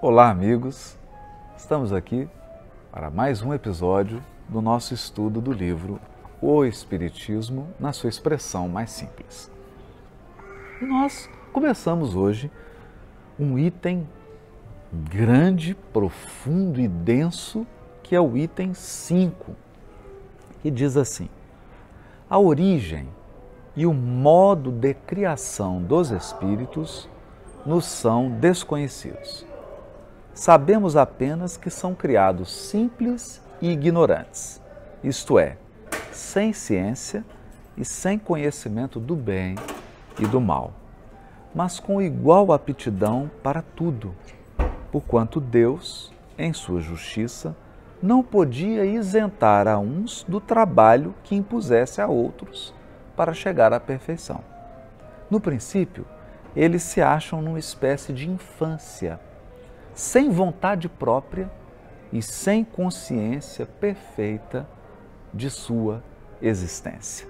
Olá, amigos. Estamos aqui para mais um episódio do nosso estudo do livro O Espiritismo na sua expressão mais simples. E nós começamos hoje um item grande, profundo e denso, que é o item 5, que diz assim: A origem e o modo de criação dos espíritos nos são desconhecidos sabemos apenas que são criados simples e ignorantes, isto é, sem ciência e sem conhecimento do bem e do mal, mas com igual aptidão para tudo, porquanto Deus, em sua justiça, não podia isentar a uns do trabalho que impusesse a outros para chegar à perfeição. No princípio, eles se acham numa espécie de infância sem vontade própria e sem consciência perfeita de sua existência.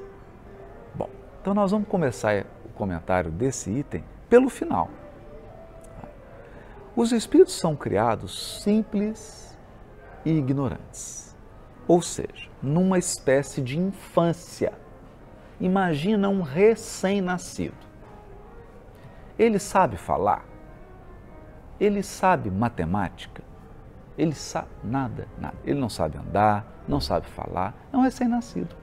Bom, então nós vamos começar o comentário desse item pelo final. Os espíritos são criados simples e ignorantes, ou seja, numa espécie de infância. Imagina um recém-nascido. Ele sabe falar? Ele sabe matemática? Ele sabe nada, nada. Ele não sabe andar, não sabe falar, é um recém-nascido.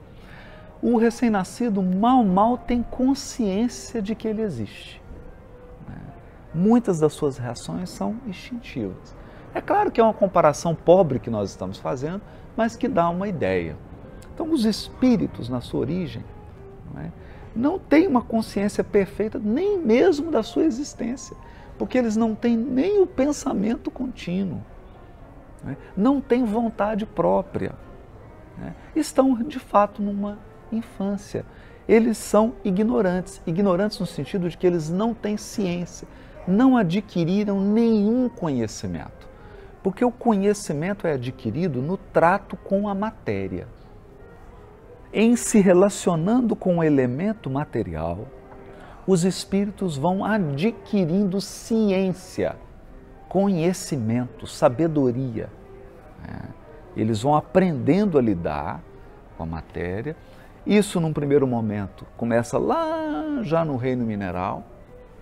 O recém-nascido mal, mal tem consciência de que ele existe. Né? Muitas das suas reações são instintivas. É claro que é uma comparação pobre que nós estamos fazendo, mas que dá uma ideia. Então, os espíritos, na sua origem, não, é? não têm uma consciência perfeita nem mesmo da sua existência porque eles não têm nem o pensamento contínuo, né? não têm vontade própria. Né? Estão, de fato, numa infância. Eles são ignorantes ignorantes no sentido de que eles não têm ciência, não adquiriram nenhum conhecimento. Porque o conhecimento é adquirido no trato com a matéria. Em se relacionando com o elemento material, os espíritos vão adquirindo ciência, conhecimento, sabedoria. Né? Eles vão aprendendo a lidar com a matéria. Isso, num primeiro momento, começa lá já no reino mineral,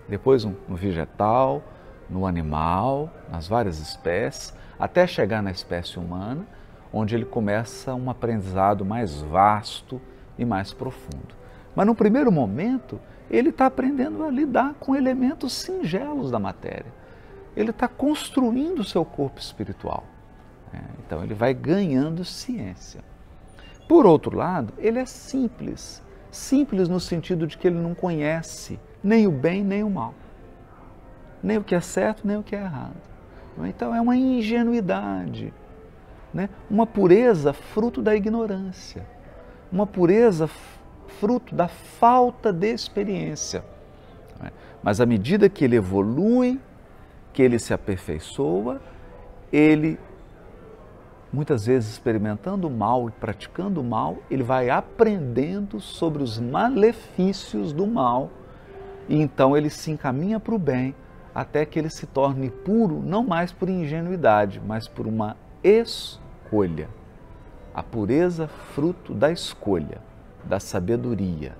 depois no vegetal, no animal, nas várias espécies, até chegar na espécie humana, onde ele começa um aprendizado mais vasto e mais profundo. Mas no primeiro momento, ele está aprendendo a lidar com elementos singelos da matéria. Ele está construindo o seu corpo espiritual. É, então ele vai ganhando ciência. Por outro lado, ele é simples. Simples no sentido de que ele não conhece nem o bem nem o mal. Nem o que é certo, nem o que é errado. Então é uma ingenuidade, né? uma pureza fruto da ignorância, uma pureza fruto da falta de experiência. Né? Mas à medida que ele evolui, que ele se aperfeiçoa, ele, muitas vezes experimentando o mal e praticando o mal, ele vai aprendendo sobre os malefícios do mal e então ele se encaminha para o bem até que ele se torne puro, não mais por ingenuidade, mas por uma escolha. A pureza fruto da escolha da sabedoria,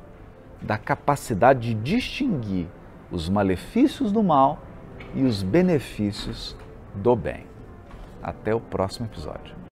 da capacidade de distinguir os malefícios do mal e os benefícios do bem. Até o próximo episódio.